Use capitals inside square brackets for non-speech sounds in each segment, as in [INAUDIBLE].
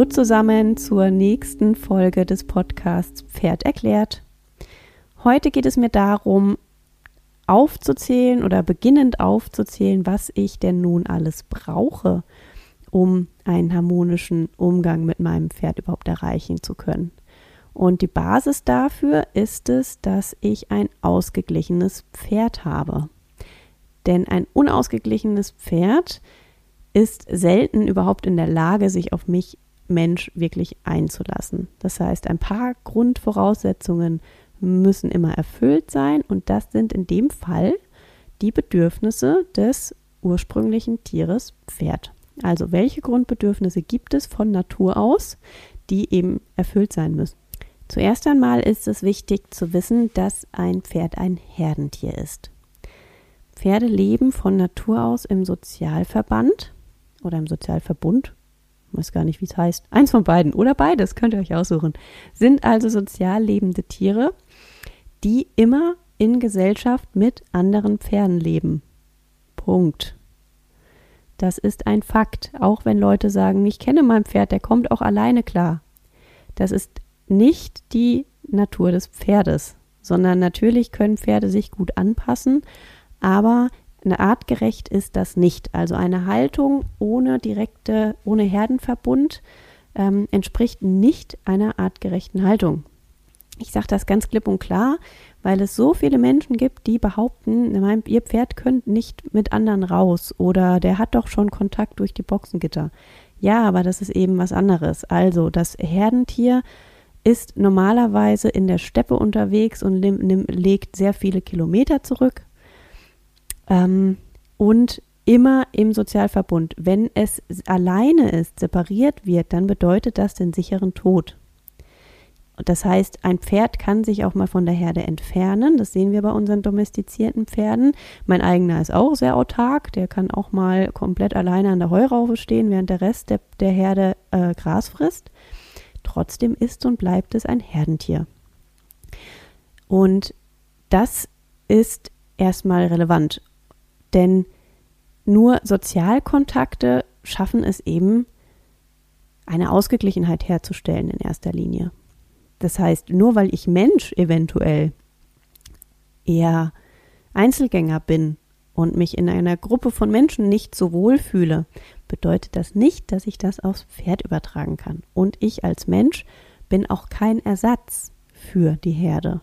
Hallo zusammen zur nächsten Folge des Podcasts Pferd erklärt. Heute geht es mir darum, aufzuzählen oder beginnend aufzuzählen, was ich denn nun alles brauche, um einen harmonischen Umgang mit meinem Pferd überhaupt erreichen zu können. Und die Basis dafür ist es, dass ich ein ausgeglichenes Pferd habe. Denn ein unausgeglichenes Pferd ist selten überhaupt in der Lage, sich auf mich Mensch wirklich einzulassen. Das heißt, ein paar Grundvoraussetzungen müssen immer erfüllt sein und das sind in dem Fall die Bedürfnisse des ursprünglichen Tieres Pferd. Also welche Grundbedürfnisse gibt es von Natur aus, die eben erfüllt sein müssen? Zuerst einmal ist es wichtig zu wissen, dass ein Pferd ein Herdentier ist. Pferde leben von Natur aus im Sozialverband oder im Sozialverbund, weiß gar nicht, wie es heißt, eins von beiden oder beides, könnt ihr euch aussuchen, sind also sozial lebende Tiere, die immer in Gesellschaft mit anderen Pferden leben. Punkt. Das ist ein Fakt, auch wenn Leute sagen, ich kenne mein Pferd, der kommt auch alleine klar. Das ist nicht die Natur des Pferdes, sondern natürlich können Pferde sich gut anpassen, aber eine artgerecht ist das nicht. Also eine Haltung ohne direkte, ohne Herdenverbund ähm, entspricht nicht einer artgerechten Haltung. Ich sage das ganz klipp und klar, weil es so viele Menschen gibt, die behaupten, ihr Pferd könnt nicht mit anderen raus oder der hat doch schon Kontakt durch die Boxengitter. Ja, aber das ist eben was anderes. Also das Herdentier ist normalerweise in der Steppe unterwegs und legt sehr viele Kilometer zurück ähm, und immer im Sozialverbund. Wenn es alleine ist, separiert wird, dann bedeutet das den sicheren Tod. Das heißt, ein Pferd kann sich auch mal von der Herde entfernen. Das sehen wir bei unseren domestizierten Pferden. Mein eigener ist auch sehr autark. Der kann auch mal komplett alleine an der Heuraufe stehen, während der Rest der, der Herde äh, Gras frisst. Trotzdem ist und bleibt es ein Herdentier. Und das ist erstmal relevant. Denn nur Sozialkontakte schaffen es eben, eine Ausgeglichenheit herzustellen in erster Linie. Das heißt, nur weil ich Mensch eventuell eher Einzelgänger bin und mich in einer Gruppe von Menschen nicht so wohl fühle, bedeutet das nicht, dass ich das aufs Pferd übertragen kann. Und ich als Mensch bin auch kein Ersatz für die Herde.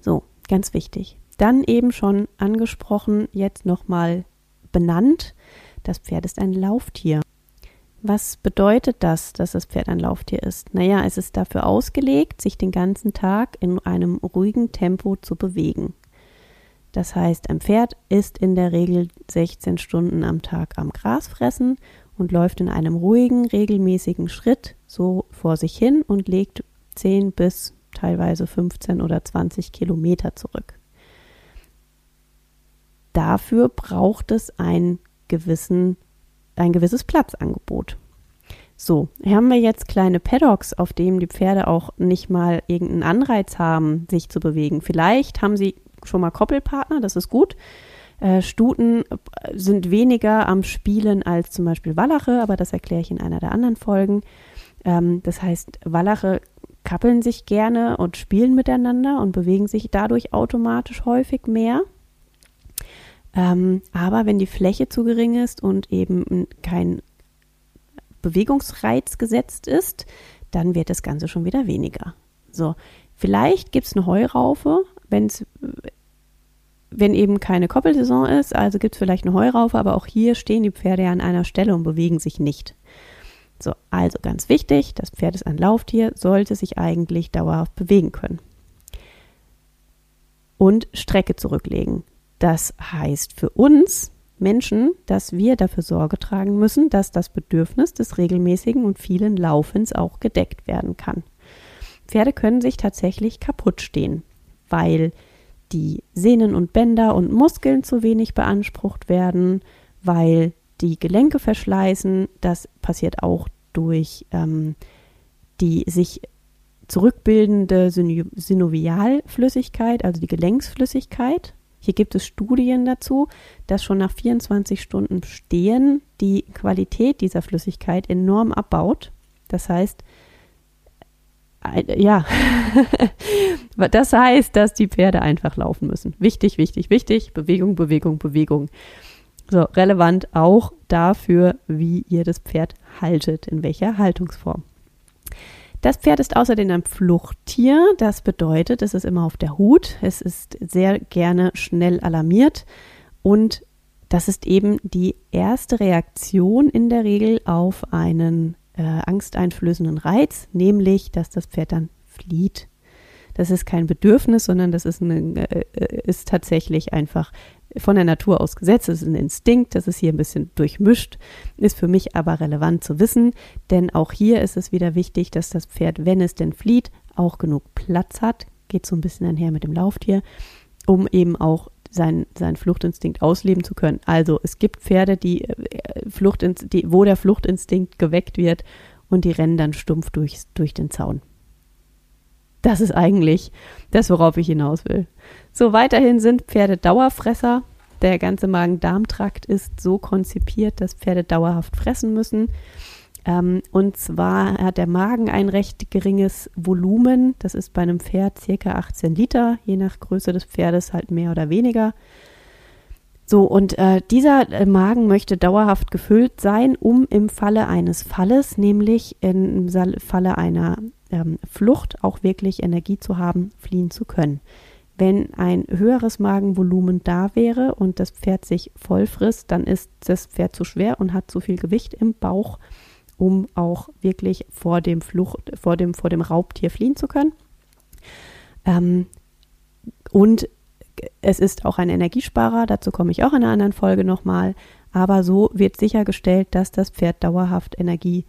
So, ganz wichtig. Dann eben schon angesprochen, jetzt nochmal benannt. Das Pferd ist ein Lauftier. Was bedeutet das, dass das Pferd ein Lauftier ist? Naja, es ist dafür ausgelegt, sich den ganzen Tag in einem ruhigen Tempo zu bewegen. Das heißt, ein Pferd ist in der Regel 16 Stunden am Tag am Gras fressen und läuft in einem ruhigen, regelmäßigen Schritt so vor sich hin und legt 10 bis teilweise 15 oder 20 Kilometer zurück dafür braucht es ein, gewissen, ein gewisses Platzangebot. So, hier haben wir jetzt kleine Paddocks, auf denen die Pferde auch nicht mal irgendeinen Anreiz haben, sich zu bewegen. Vielleicht haben sie schon mal Koppelpartner, das ist gut. Äh, Stuten sind weniger am Spielen als zum Beispiel Wallache, aber das erkläre ich in einer der anderen Folgen. Ähm, das heißt, Wallache kappeln sich gerne und spielen miteinander und bewegen sich dadurch automatisch häufig mehr. Ähm, aber wenn die Fläche zu gering ist und eben kein Bewegungsreiz gesetzt ist, dann wird das Ganze schon wieder weniger. So, vielleicht gibt es eine Heuraufe, wenn's, wenn eben keine Koppelsaison ist, also gibt es vielleicht eine Heuraufe, aber auch hier stehen die Pferde ja an einer Stelle und bewegen sich nicht. So, also ganz wichtig, das Pferd ist ein Lauftier, sollte sich eigentlich dauerhaft bewegen können. Und Strecke zurücklegen. Das heißt für uns Menschen, dass wir dafür Sorge tragen müssen, dass das Bedürfnis des regelmäßigen und vielen Laufens auch gedeckt werden kann. Pferde können sich tatsächlich kaputt stehen, weil die Sehnen und Bänder und Muskeln zu wenig beansprucht werden, weil die Gelenke verschleißen. Das passiert auch durch ähm, die sich zurückbildende Synovialflüssigkeit, also die Gelenksflüssigkeit. Hier gibt es Studien dazu, dass schon nach 24 Stunden Stehen die Qualität dieser Flüssigkeit enorm abbaut. Das heißt, ja, [LAUGHS] das heißt, dass die Pferde einfach laufen müssen. Wichtig, wichtig, wichtig. Bewegung, Bewegung, Bewegung. So, relevant auch dafür, wie ihr das Pferd haltet, in welcher Haltungsform. Das Pferd ist außerdem ein Fluchttier. Das bedeutet, es ist immer auf der Hut. Es ist sehr gerne schnell alarmiert. Und das ist eben die erste Reaktion in der Regel auf einen äh, angsteinflößenden Reiz, nämlich, dass das Pferd dann flieht. Das ist kein Bedürfnis, sondern das ist, eine, äh, ist tatsächlich einfach von der Natur aus gesetzt. Das ist ein Instinkt, das ist hier ein bisschen durchmischt, ist für mich aber relevant zu wissen, denn auch hier ist es wieder wichtig, dass das Pferd, wenn es denn flieht, auch genug Platz hat. Geht so ein bisschen einher mit dem Lauftier, um eben auch seinen, seinen Fluchtinstinkt ausleben zu können. Also es gibt Pferde, die, äh, Fluchtins die, wo der Fluchtinstinkt geweckt wird und die rennen dann stumpf durch, durch den Zaun. Das ist eigentlich das, worauf ich hinaus will. So, weiterhin sind Pferde Dauerfresser. Der ganze Magen-Darm-Trakt ist so konzipiert, dass Pferde dauerhaft fressen müssen. Ähm, und zwar hat der Magen ein recht geringes Volumen. Das ist bei einem Pferd circa 18 Liter, je nach Größe des Pferdes halt mehr oder weniger. So, und äh, dieser äh, Magen möchte dauerhaft gefüllt sein, um im Falle eines Falles, nämlich im Falle einer ähm, Flucht, auch wirklich Energie zu haben, fliehen zu können. Wenn ein höheres Magenvolumen da wäre und das Pferd sich voll frisst, dann ist das Pferd zu schwer und hat zu viel Gewicht im Bauch um auch wirklich vor dem Flucht, vor dem, vor dem Raubtier fliehen zu können. Ähm, und es ist auch ein Energiesparer, dazu komme ich auch in einer anderen Folge nochmal. Aber so wird sichergestellt, dass das Pferd dauerhaft Energie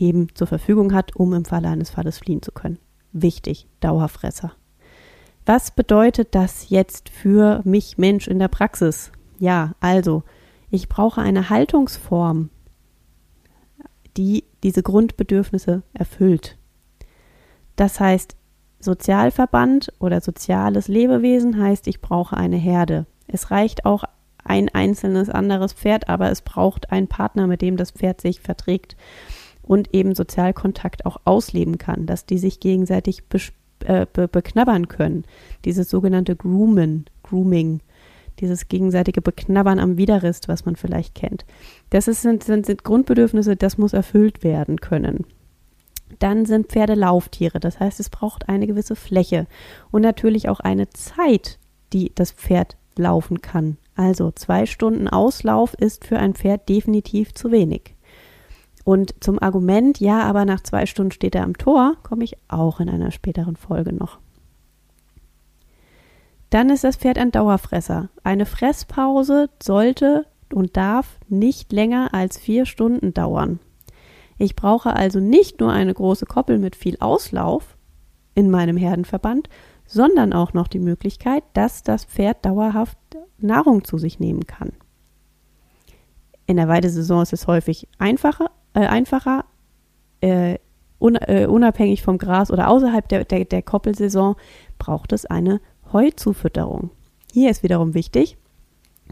eben zur Verfügung hat, um im Falle eines Falles fliehen zu können. Wichtig, Dauerfresser. Was bedeutet das jetzt für mich Mensch in der Praxis? Ja, also, ich brauche eine Haltungsform, die diese Grundbedürfnisse erfüllt. Das heißt, Sozialverband oder soziales Lebewesen heißt, ich brauche eine Herde. Es reicht auch ein einzelnes anderes Pferd, aber es braucht einen Partner, mit dem das Pferd sich verträgt und eben Sozialkontakt auch ausleben kann, dass die sich gegenseitig äh, be beknabbern können. Dieses sogenannte Groomen, Grooming dieses gegenseitige Beknabbern am Widerrist, was man vielleicht kennt. Das ist, sind, sind, sind Grundbedürfnisse, das muss erfüllt werden können. Dann sind Pferde Lauftiere, das heißt, es braucht eine gewisse Fläche und natürlich auch eine Zeit, die das Pferd laufen kann. Also zwei Stunden Auslauf ist für ein Pferd definitiv zu wenig. Und zum Argument, ja, aber nach zwei Stunden steht er am Tor, komme ich auch in einer späteren Folge noch. Dann ist das Pferd ein Dauerfresser. Eine Fresspause sollte und darf nicht länger als vier Stunden dauern. Ich brauche also nicht nur eine große Koppel mit viel Auslauf in meinem Herdenverband, sondern auch noch die Möglichkeit, dass das Pferd dauerhaft Nahrung zu sich nehmen kann. In der Weidesaison ist es häufig einfacher, äh, einfacher äh, un, äh, unabhängig vom Gras oder außerhalb der, der, der Koppelsaison braucht es eine Heuzufütterung. Hier ist wiederum wichtig,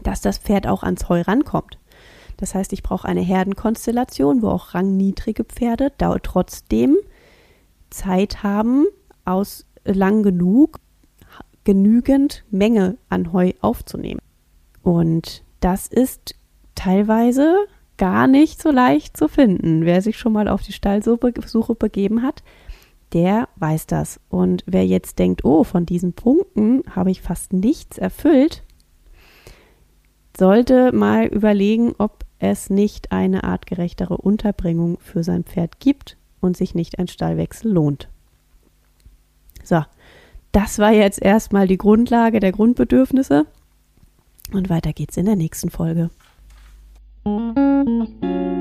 dass das Pferd auch ans Heu rankommt. Das heißt, ich brauche eine Herdenkonstellation, wo auch rangniedrige Pferde da trotzdem Zeit haben, aus lang genug genügend Menge an Heu aufzunehmen. Und das ist teilweise gar nicht so leicht zu finden. Wer sich schon mal auf die Stallsuche begeben hat, der weiß das. Und wer jetzt denkt, oh, von diesen Punkten habe ich fast nichts erfüllt, sollte mal überlegen, ob es nicht eine artgerechtere Unterbringung für sein Pferd gibt und sich nicht ein Stallwechsel lohnt. So, das war jetzt erstmal die Grundlage der Grundbedürfnisse. Und weiter geht's in der nächsten Folge. Thank you.